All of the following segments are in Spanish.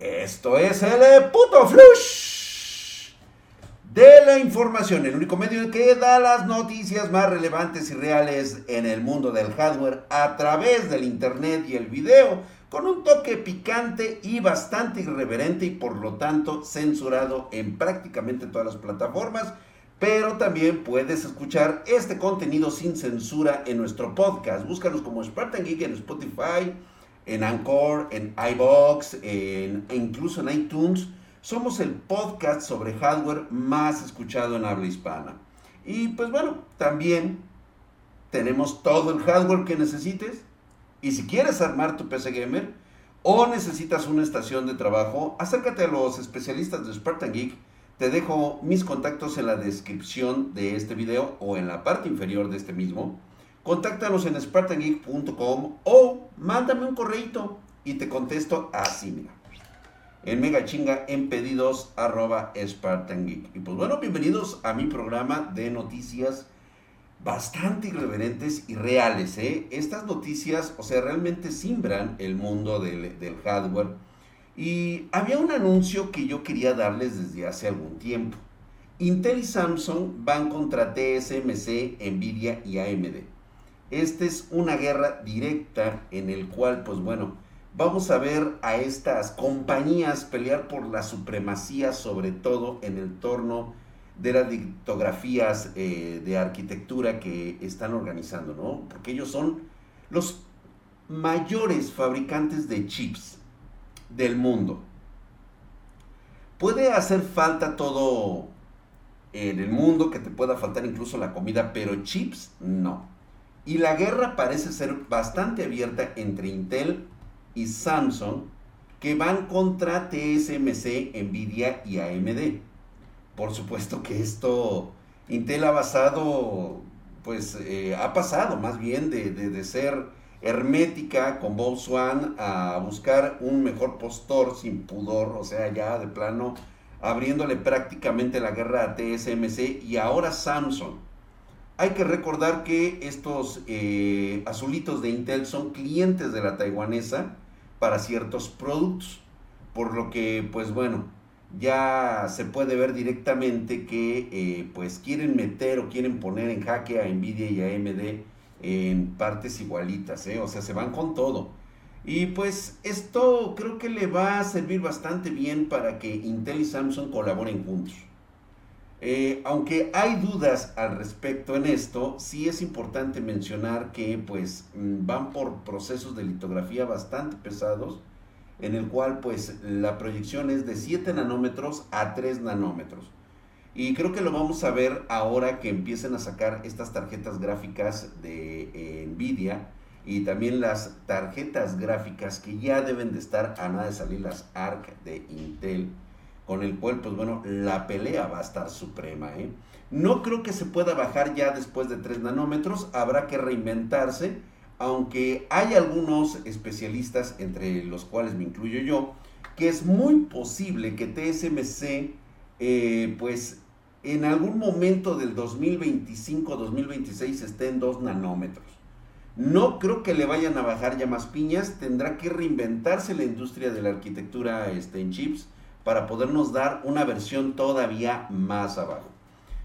Esto es el puto flush de la información, el único medio que da las noticias más relevantes y reales en el mundo del hardware a través del internet y el video, con un toque picante y bastante irreverente y por lo tanto censurado en prácticamente todas las plataformas. Pero también puedes escuchar este contenido sin censura en nuestro podcast. Búscanos como Spartan Geek en Spotify, en Anchor, en iBox, en, e incluso en iTunes. Somos el podcast sobre hardware más escuchado en habla hispana. Y pues bueno, también tenemos todo el hardware que necesites. Y si quieres armar tu PC gamer o necesitas una estación de trabajo, acércate a los especialistas de Spartan Geek. Te dejo mis contactos en la descripción de este video o en la parte inferior de este mismo. Contáctanos en spartangeek.com o mándame un correito y te contesto así, mira. En megachinga en pedidos Y pues bueno, bienvenidos a mi programa de noticias bastante irreverentes y reales. ¿eh? Estas noticias, o sea, realmente simbran el mundo del hardware. Y había un anuncio que yo quería darles desde hace algún tiempo. Intel y Samsung van contra TSMC, Nvidia y AMD. Esta es una guerra directa en el cual, pues bueno, vamos a ver a estas compañías pelear por la supremacía, sobre todo en el torno de las dictografías eh, de arquitectura que están organizando, ¿no? Porque ellos son los mayores fabricantes de chips del mundo. Puede hacer falta todo en el mundo, que te pueda faltar incluso la comida, pero chips no. Y la guerra parece ser bastante abierta entre Intel y Samsung, que van contra TSMC, Nvidia y AMD. Por supuesto que esto, Intel ha basado, pues eh, ha pasado más bien de, ser hermética con Volkswagen a buscar un mejor postor sin pudor, o sea, ya de plano abriéndole prácticamente la guerra a TSMC y ahora Samsung hay que recordar que estos eh, azulitos de Intel son clientes de la taiwanesa para ciertos productos, por lo que, pues bueno, ya se puede ver directamente que eh, pues quieren meter o quieren poner en jaque a Nvidia y a AMD en partes igualitas, ¿eh? o sea, se van con todo. Y pues esto creo que le va a servir bastante bien para que Intel y Samsung colaboren juntos. Eh, aunque hay dudas al respecto en esto, sí es importante mencionar que pues mm, van por procesos de litografía bastante pesados, en el cual pues la proyección es de 7 nanómetros a 3 nanómetros. Y creo que lo vamos a ver ahora que empiecen a sacar estas tarjetas gráficas de eh, Nvidia y también las tarjetas gráficas que ya deben de estar a nada de salir las ARC de Intel con el cual, pues bueno, la pelea va a estar suprema. ¿eh? No creo que se pueda bajar ya después de 3 nanómetros, habrá que reinventarse, aunque hay algunos especialistas, entre los cuales me incluyo yo, que es muy posible que TSMC, eh, pues en algún momento del 2025-2026 esté en 2 nanómetros. No creo que le vayan a bajar ya más piñas, tendrá que reinventarse la industria de la arquitectura este, en chips para podernos dar una versión todavía más abajo.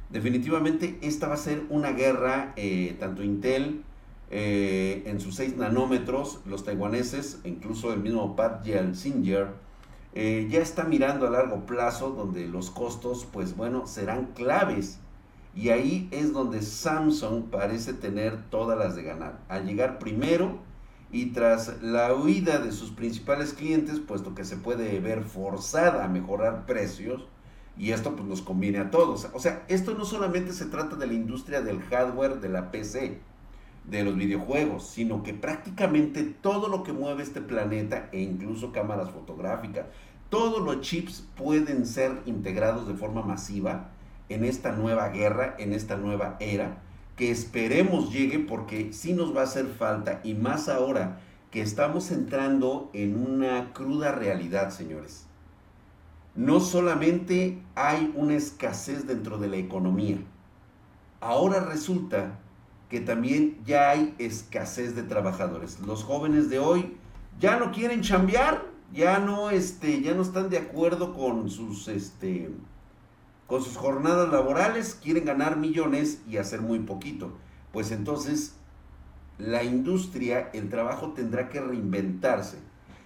Definitivamente esta va a ser una guerra, eh, tanto Intel eh, en sus 6 nanómetros, los taiwaneses, incluso el mismo Pat Gelsinger, eh, ya está mirando a largo plazo donde los costos, pues bueno, serán claves. Y ahí es donde Samsung parece tener todas las de ganar. Al llegar primero, y tras la huida de sus principales clientes, puesto que se puede ver forzada a mejorar precios, y esto pues nos conviene a todos. O sea, esto no solamente se trata de la industria del hardware, de la PC, de los videojuegos, sino que prácticamente todo lo que mueve este planeta, e incluso cámaras fotográficas, todos los chips pueden ser integrados de forma masiva en esta nueva guerra, en esta nueva era, que esperemos llegue porque sí nos va a hacer falta y más ahora que estamos entrando en una cruda realidad, señores. No solamente hay una escasez dentro de la economía, ahora resulta que también ya hay escasez de trabajadores. Los jóvenes de hoy ya no quieren chambear ya no, este, ya no están de acuerdo con sus, este, con sus jornadas laborales, quieren ganar millones y hacer muy poquito. Pues entonces la industria, el trabajo tendrá que reinventarse.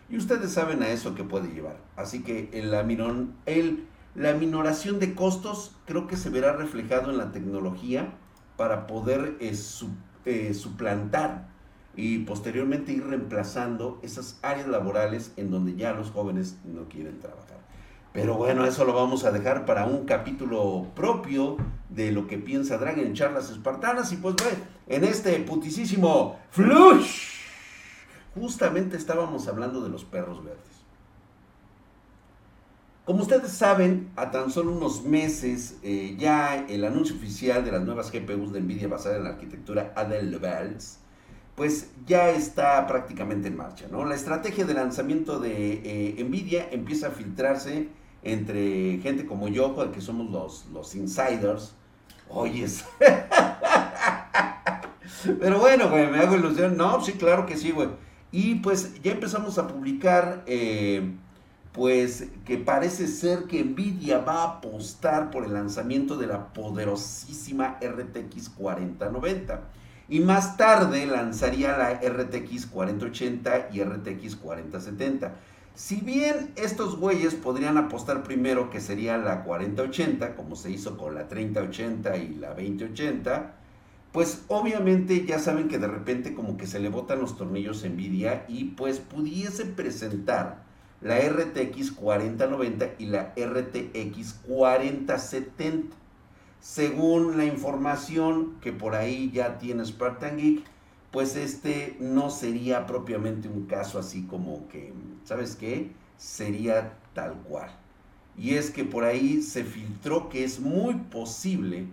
Y ustedes saben a eso que puede llevar. Así que la minoración de costos creo que se verá reflejado en la tecnología para poder eh, eh, suplantar y posteriormente ir reemplazando esas áreas laborales en donde ya los jóvenes no quieren trabajar. Pero bueno, eso lo vamos a dejar para un capítulo propio de lo que piensa Dragon en charlas espartanas. Y pues bueno, en este putisísimo flush, justamente estábamos hablando de los perros verdes. Como ustedes saben, a tan solo unos meses eh, ya el anuncio oficial de las nuevas GPUs de Nvidia basada en la arquitectura Adel Levels pues ya está prácticamente en marcha. ¿no? La estrategia de lanzamiento de eh, Nvidia empieza a filtrarse entre gente como yo, que somos los, los insiders. Oyes. Pero bueno, güey, me hago ilusión. No, sí, claro que sí, güey. Y pues ya empezamos a publicar, eh, pues que parece ser que Nvidia va a apostar por el lanzamiento de la poderosísima RTX 4090 y más tarde lanzaría la RTX 4080 y RTX 4070. Si bien estos güeyes podrían apostar primero que sería la 4080, como se hizo con la 3080 y la 2080, pues obviamente ya saben que de repente como que se le botan los tornillos Nvidia y pues pudiese presentar la RTX 4090 y la RTX 4070 según la información que por ahí ya tiene Spartan Geek, pues este no sería propiamente un caso así como que, ¿sabes qué? Sería tal cual. Y es que por ahí se filtró que es muy posible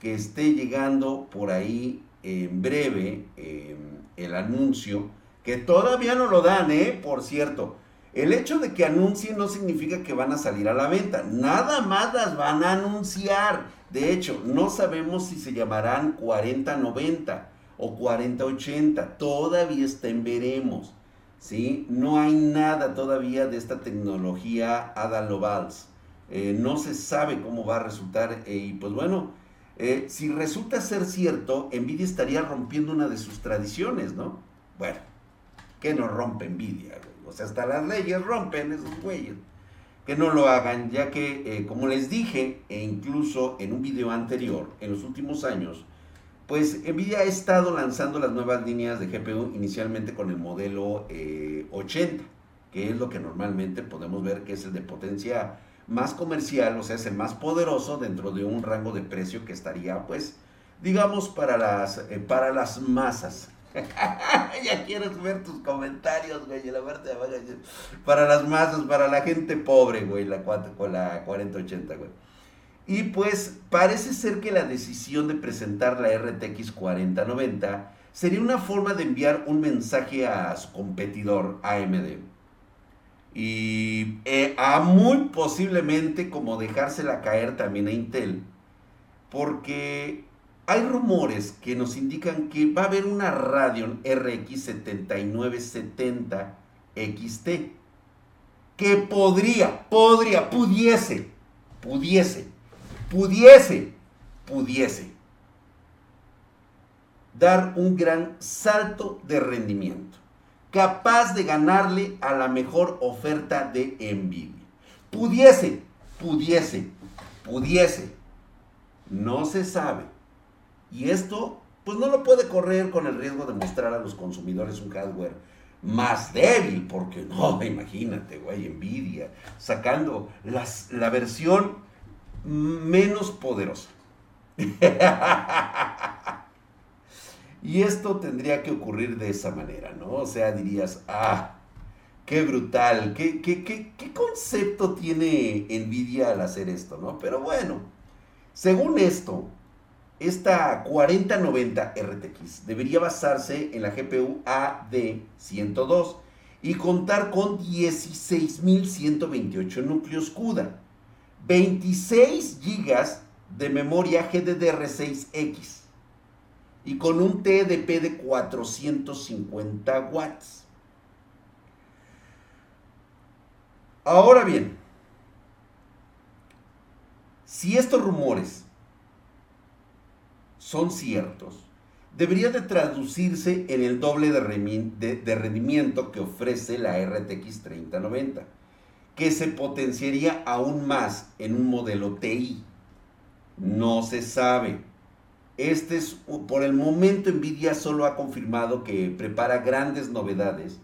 que esté llegando por ahí en breve em, el anuncio, que todavía no lo dan, ¿eh? Por cierto. El hecho de que anuncien no significa que van a salir a la venta. Nada más las van a anunciar. De hecho, no sabemos si se llamarán 4090 o 4080. Todavía está en veremos. ¿Sí? No hay nada todavía de esta tecnología Ada eh, no se sabe cómo va a resultar. Eh, y pues bueno, eh, si resulta ser cierto, Nvidia estaría rompiendo una de sus tradiciones, ¿no? Bueno, ¿qué no rompe Nvidia? O sea, hasta las leyes rompen esos güeyes que no lo hagan, ya que, eh, como les dije, e incluso en un video anterior, en los últimos años, pues Nvidia ha estado lanzando las nuevas líneas de GPU inicialmente con el modelo 80, eh, que es lo que normalmente podemos ver que es el de potencia más comercial, o sea, es el más poderoso dentro de un rango de precio que estaría, pues, digamos, para las, eh, para las masas. ya quieres ver tus comentarios, güey. La parte de para las masas, para la gente pobre, güey, la, con la 4080, güey. Y pues parece ser que la decisión de presentar la RTX 4090 sería una forma de enviar un mensaje a su competidor AMD. Y eh, a muy posiblemente como dejársela caer también a Intel. Porque hay rumores que nos indican que va a haber una Radeon RX 7970 XT que podría, podría, pudiese, pudiese, pudiese, pudiese dar un gran salto de rendimiento, capaz de ganarle a la mejor oferta de Nvidia. Pudiese, pudiese, pudiese, no se sabe y esto, pues no lo puede correr con el riesgo de mostrar a los consumidores un hardware más débil, porque no, imagínate, güey, Nvidia, sacando las, la versión menos poderosa. y esto tendría que ocurrir de esa manera, ¿no? O sea, dirías, ah, qué brutal, qué, qué, qué, qué concepto tiene Nvidia al hacer esto, ¿no? Pero bueno, según esto, esta 4090 RTX debería basarse en la GPU AD102 y contar con 16.128 núcleos CUDA, 26 GB de memoria GDDR6X y con un TDP de 450 watts. Ahora bien, si estos rumores son ciertos, debería de traducirse en el doble de, rendimiento que ofrece la RTX 3090, que se potenciaría aún más en un modelo TI. No se sabe. Este es, por el momento Nvidia solo ha confirmado que prepara grandes novedades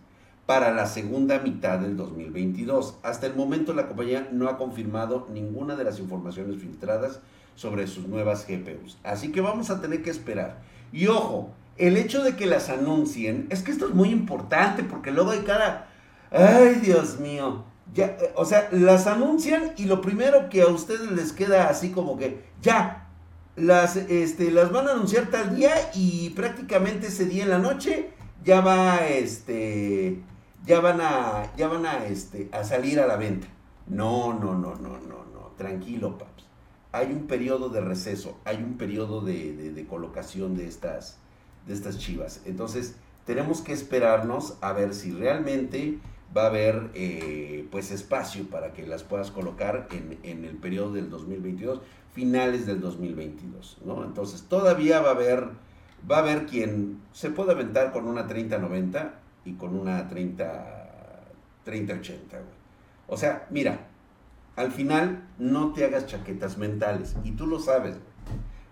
para la segunda mitad del 2022. Hasta el momento la compañía no ha confirmado ninguna de las informaciones filtradas sobre sus nuevas GPUs. Así que vamos a tener que esperar. Y ojo, el hecho de que las anuncien, es que esto es muy importante porque luego hay cada... Ay, Dios mío. Ya, eh, o sea, las anuncian y lo primero que a ustedes les queda así como que, ya, las, este, las van a anunciar tal día y prácticamente ese día en la noche ya va, este, ya van a, ya van a, este, a salir a la venta. No, no, no, no, no, no, tranquilo, paps. Hay un periodo de receso, hay un periodo de, colocación de estas, de estas chivas. Entonces, tenemos que esperarnos a ver si realmente va a haber eh, pues espacio para que las puedas colocar en, en, el periodo del 2022, finales del 2022, ¿no? Entonces todavía va a haber, va a haber quien se pueda aventar con una 3090 y con una 30, 3080, O sea, mira, al final no te hagas chaquetas mentales y tú lo sabes,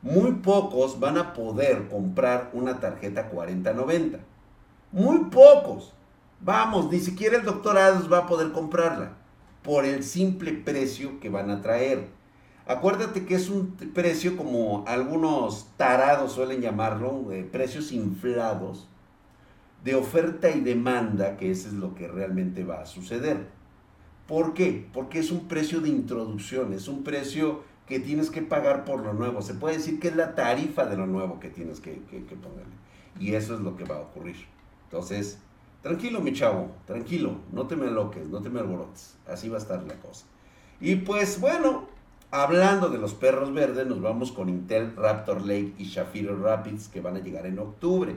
Muy pocos van a poder comprar una tarjeta 4090. Muy pocos. Vamos, ni siquiera el doctor Adams va a poder comprarla por el simple precio que van a traer. Acuérdate que es un precio como algunos tarados suelen llamarlo, precios inflados, de oferta y demanda, que eso es lo que realmente va a suceder. ¿Por qué? Porque es un precio de introducción, es un precio que tienes que pagar por lo nuevo. Se puede decir que es la tarifa de lo nuevo que tienes que, ponerle. Y eso es lo que va a ocurrir. Entonces, tranquilo mi chavo, tranquilo, no te me aloques, no te me alborotes. Así va a estar la cosa. Y pues bueno, hablando de los perros verdes, nos vamos con Intel Raptor Lake y Shafiro Rapids que van a llegar en octubre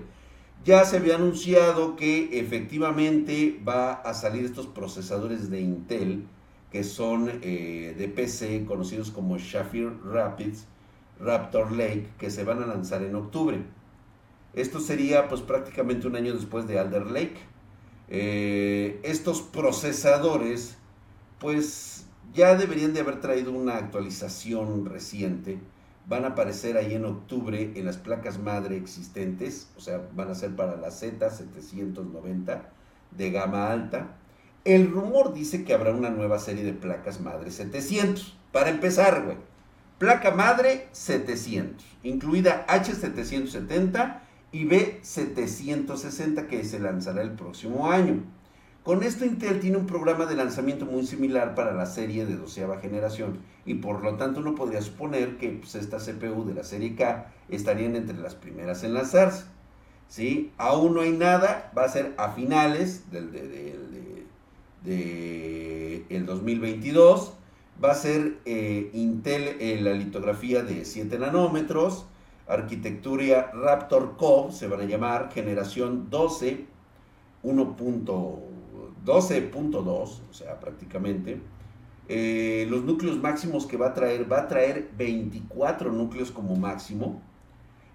ya se había anunciado que efectivamente va a salir estos procesadores de Intel que son eh, de PC conocidos como Shafir Rapids, Raptor Lake, que se van a lanzar en octubre. Esto sería pues prácticamente un año después de Alder Lake. Eh, estos procesadores pues ya deberían de haber traído una actualización reciente van a aparecer ahí en octubre en las placas madre existentes, o sea, van a ser para la Z790 de gama alta. El rumor dice que habrá una nueva serie de placas madre 700. Para empezar, güey. Placa madre 700, incluida H770 y B760 que se lanzará el próximo año. Con esto Intel tiene un programa de lanzamiento muy similar para la serie de doceava generación y por lo tanto uno podría suponer que pues, esta CPU de la serie K estarían entre las primeras en lanzarse. ¿sí? Aún no hay nada, va a ser a finales del, de, el 2022. Va a ser eh, Intel en la litografía de 7 nanómetros, arquitectura Raptor Core, se van a llamar generación 12, 12.2, o sea, prácticamente. Eh, los núcleos máximos que va a traer, va a traer 24 núcleos como máximo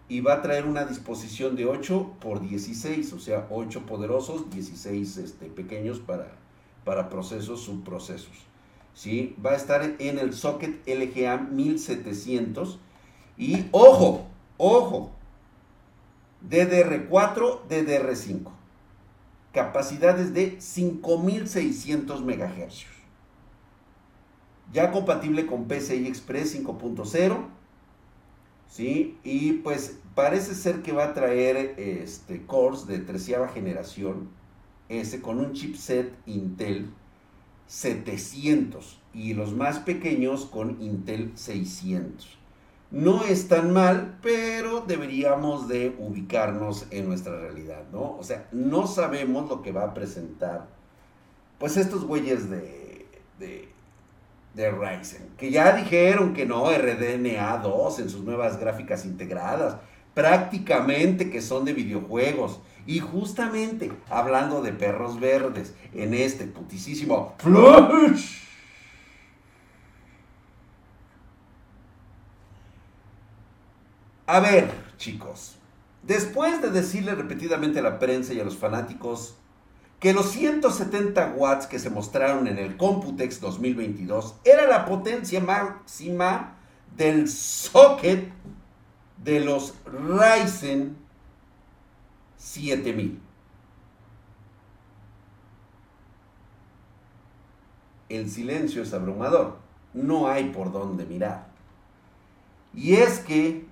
y va a traer una disposición de 8 por 16, o sea, 8 poderosos, 16 este, pequeños para, para procesos, subprocesos. ¿sí? Va a estar en el socket LGA 1700 y ojo, ojo, DDR4, DDR5 capacidades de 5600 MHz. Ya compatible con PCI Express 5.0. ¿sí? Y pues parece ser que va a traer este, cores de treceava generación ese con un chipset Intel 700 y los más pequeños con Intel 600. No es tan mal, pero deberíamos de ubicarnos en nuestra realidad, ¿no? O sea, no sabemos lo que va a presentar, pues estos güeyes de, de, de Ryzen, que ya dijeron que no, RDNA 2 en sus nuevas gráficas integradas, prácticamente que son de videojuegos, Y justamente hablando de perros verdes en este putisísimo Flash. A ver, chicos, después de decirle repetidamente a la prensa y a los fanáticos que los 170 watts que se mostraron en el Computex 2022 era la potencia máxima del socket de los Ryzen 7000. El silencio es abrumador, no hay por dónde mirar. Y es que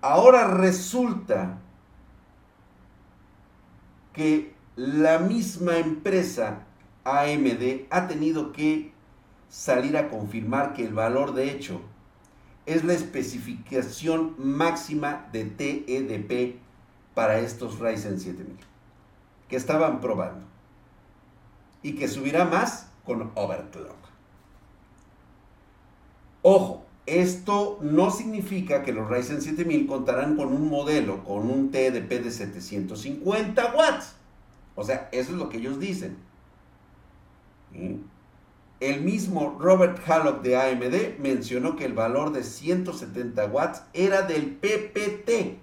ahora resulta que la misma empresa AMD ha tenido que salir a confirmar que el valor de hecho es la especificación máxima de TEDP para estos Ryzen 7000 que estaban probando y que subirá más con overclock. Ojo, esto no significa que los Ryzen 7000 contarán con un modelo con un TDP de 750 watts. O sea, eso es lo que ellos dicen. El mismo Robert Hallock de AMD mencionó que el valor de 170 watts era del PPT,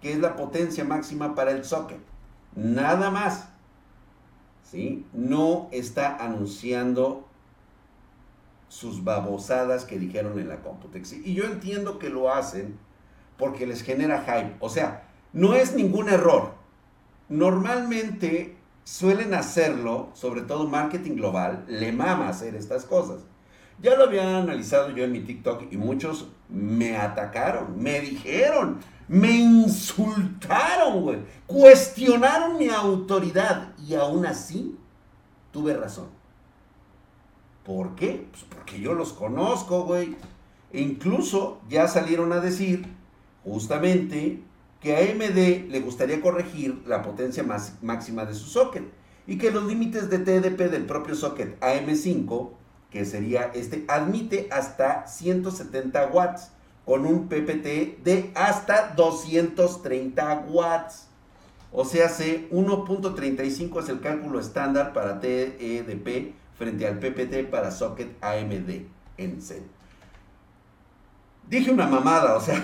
que es la potencia máxima para el socket. Nada más. ¿Sí? No está anunciando sus babosadas que dijeron en la Computex. Y yo entiendo que lo hacen porque les genera hype. O sea, no es ningún error. Normalmente suelen hacerlo, sobre todo marketing global, le mama hacer estas cosas. Ya lo había analizado yo en mi TikTok y muchos me atacaron, me dijeron, me insultaron, güey, cuestionaron mi autoridad y aún así tuve razón. ¿Por qué? Pues porque yo los conozco, güey. E incluso ya salieron a decir justamente que a AMD le gustaría corregir la potencia máxima de su socket y que los límites de TDP del propio socket AM5, que sería este, admite hasta 170 watts con un PPT de hasta 230 watts. O sea, C1.35 es el cálculo estándar para TDP frente al PPT para socket AMD en C. Dije una mamada, o sea,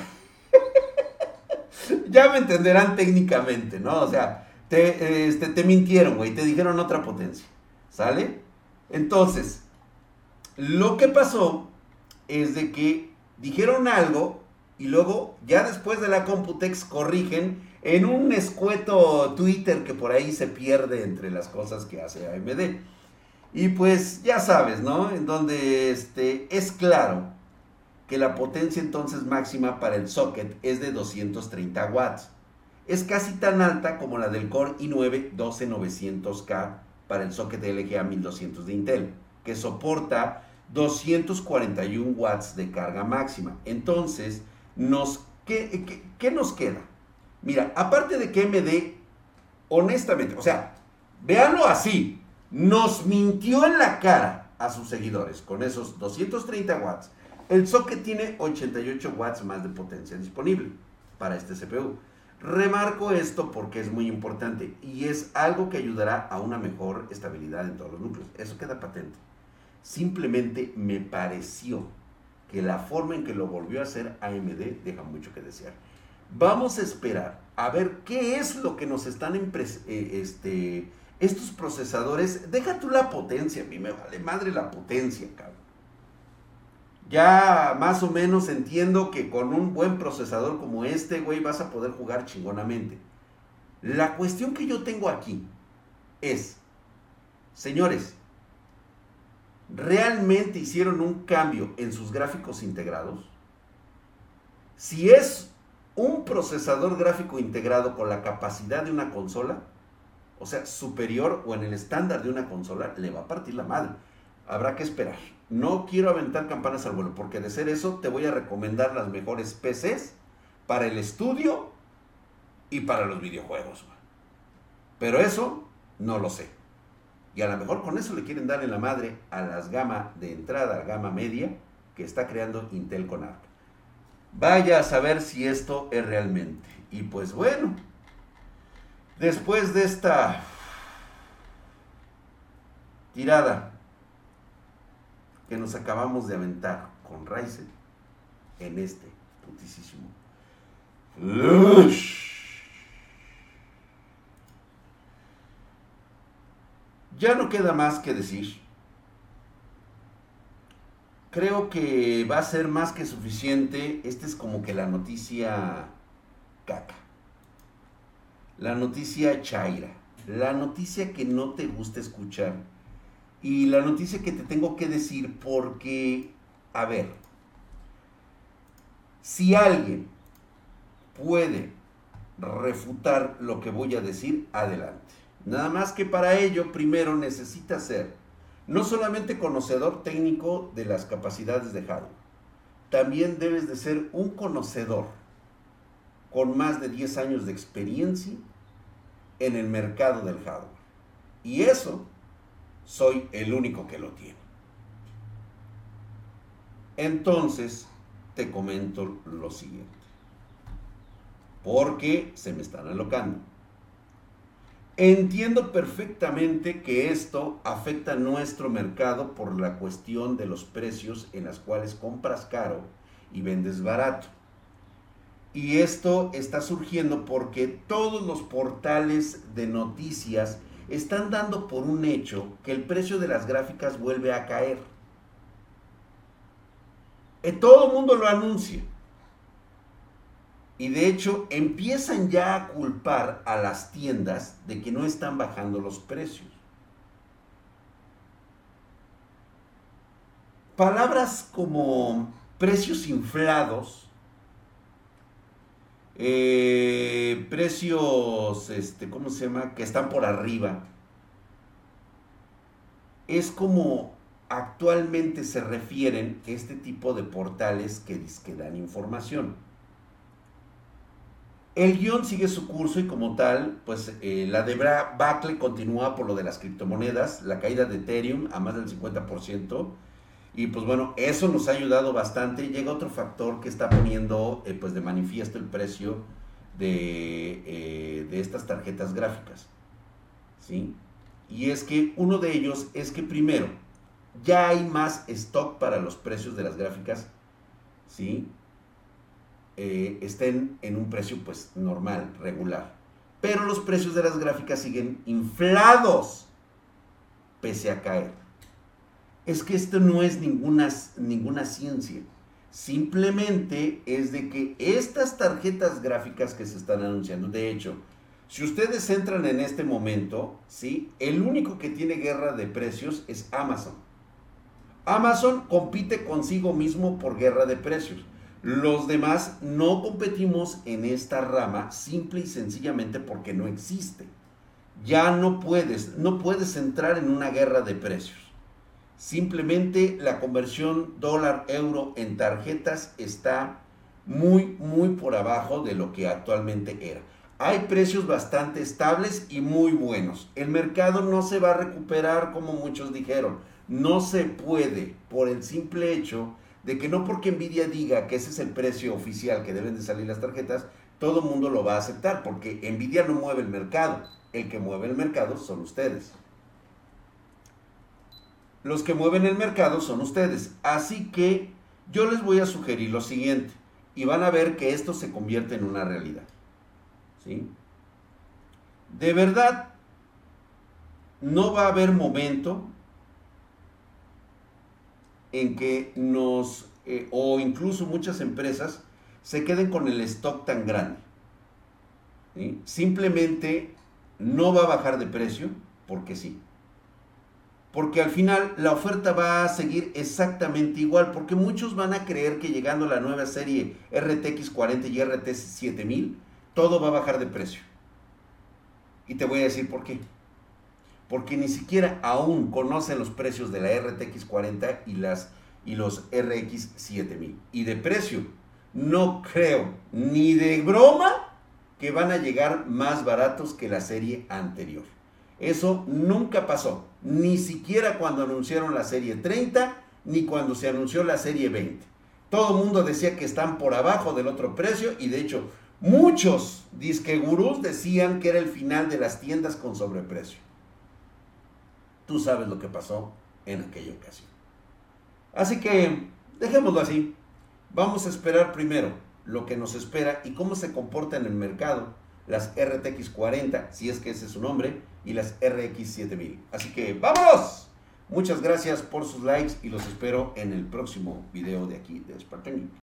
ya me entenderán técnicamente, ¿no? O sea, te, este, te mintieron, güey, te dijeron otra potencia, ¿sale? Entonces, lo que pasó es de que dijeron algo y luego, ya después de la Computex, corrigen en un escueto Twitter que por ahí se pierde entre las cosas que hace AMD. Y pues ya sabes, ¿no? En donde este, es claro que la potencia entonces máxima para el socket es de 230 watts. Es casi tan alta como la del Core i9 12900K para el socket LGA 1200 de Intel, que soporta 241 watts de carga máxima. Entonces, nos, ¿qué, qué nos queda? Mira, aparte de que MD, honestamente, o sea, véanlo así, nos mintió en la cara a sus seguidores con esos 230 watts el socket tiene 88 watts más de potencia disponible para este CPU. Remarco esto porque es muy importante y es algo que ayudará a una mejor estabilidad en todos los núcleos. Eso queda patente. Simplemente me pareció que la forma en que lo volvió a hacer AMD deja mucho que desear. Vamos a esperar a ver qué es lo que nos están eh, este, estos procesadores. Deja tú la potencia, a mí me vale madre la potencia, cabrón. Ya más o menos entiendo que con un buen procesador como este, güey, vas a poder jugar chingonamente. La cuestión que yo tengo aquí es, señores, ¿realmente hicieron un cambio en sus gráficos integrados? Si es un procesador gráfico integrado con la capacidad de una consola, o sea, superior o en el estándar de una consola, le va a partir la madre. Habrá que esperar. No quiero aventar campanas al vuelo, porque de ser eso te voy a recomendar las mejores PCs para el estudio y para los videojuegos. Pero eso no lo sé. Y a lo mejor con eso le quieren dar en la madre a las gama de entrada, a gama media, que está creando Intel con ARC. Vaya a saber si esto es realmente. Y pues bueno, Después de esta tirada que nos acabamos de aventar con Ryzen en este putisísimo Ya no queda más que decir. Creo que va a ser más que suficiente. Esta es como que la noticia caca. La noticia chaira. La noticia que no te gusta escuchar. Y la noticia que te tengo que decir porque, a ver, si alguien puede refutar lo que voy a decir, adelante. Nada más que para ello primero necesita ser no solamente conocedor técnico de las capacidades de hardware, también debes de ser un conocedor con más de 10 años de experiencia en el mercado del hardware. Y eso soy el único que lo tiene. Entonces, te comento lo siguiente. Porque se me están alocando. Entiendo perfectamente que esto afecta a nuestro mercado por la cuestión de los precios en las cuales compras caro y vendes barato. Y esto está surgiendo porque todos los portales de noticias están dando por un hecho que el precio de las gráficas vuelve a caer. Y todo el mundo lo anuncia. Y de hecho empiezan ya a culpar a las tiendas de que no están bajando los precios. Palabras como precios inflados, eh, precios, este, ¿cómo se llama? Que están por arriba. Es como actualmente se refieren este tipo de portales que, que dan información. El guion sigue su curso y como tal, pues eh, la de Bacle continúa por lo de las criptomonedas, la caída de Ethereum a más del 50%. Y pues bueno, eso nos ha ayudado bastante. Llega otro factor que está poniendo eh, pues de manifiesto el precio de, eh, de estas tarjetas gráficas. ¿Sí? Y es que uno de ellos es que primero, ya hay más stock para los precios de las gráficas. ¿Sí? Eh, estén en un precio pues normal, regular. Pero los precios de las gráficas siguen inflados pese a caer. Es que esto no es ninguna, ninguna ciencia. Simplemente es de que estas tarjetas gráficas que se están anunciando, de hecho, si ustedes entran en este momento, ¿sí? el único que tiene guerra de precios es Amazon. Amazon compite consigo mismo por guerra de precios. Los demás no competimos en esta rama simple y sencillamente porque no existe. Ya no puedes, no puedes entrar en una guerra de precios. Simplemente la conversión dólar-euro en tarjetas está muy, muy por abajo de lo que actualmente era. Hay precios bastante estables y muy buenos. El mercado no se va a recuperar como muchos dijeron. No se puede por el simple hecho de que no porque Nvidia diga que ese es el precio oficial que deben de salir las tarjetas, todo el mundo lo va a aceptar, porque Nvidia no mueve el mercado. El que mueve el mercado son ustedes. Los que mueven el mercado son ustedes. Así que yo les voy a sugerir lo siguiente. Y van a ver que esto se convierte en una realidad. ¿Sí? De verdad, no va a haber momento en que nos, eh, o incluso muchas empresas, se queden con el stock tan grande. Simplemente no va a bajar de precio porque sí. Porque al final la oferta va a seguir exactamente igual, porque muchos van a creer que llegando la nueva serie RTX 40 y RTX 7000, todo va a bajar de precio. Y te voy a decir por qué porque ni siquiera aún conocen los precios de la RTX 40 y, las, y los RX 7000. Y de precio, no creo ni de broma que van a llegar más baratos que la serie anterior. Eso nunca pasó, ni siquiera cuando anunciaron la serie 30, ni cuando se anunció la serie 20. Todo el mundo decía que están por abajo del otro precio y de hecho Muchos disque gurús decían que era el final de las tiendas con sobreprecio. Tú sabes lo que pasó en aquella ocasión. Así que dejémoslo así. Vamos a esperar primero lo que nos espera y cómo se comporta en el mercado las RTX 40, si es que ese es su nombre, y las RX 7000. Así que vámonos. Muchas gracias por sus likes y los espero en el próximo video de aquí de Spartan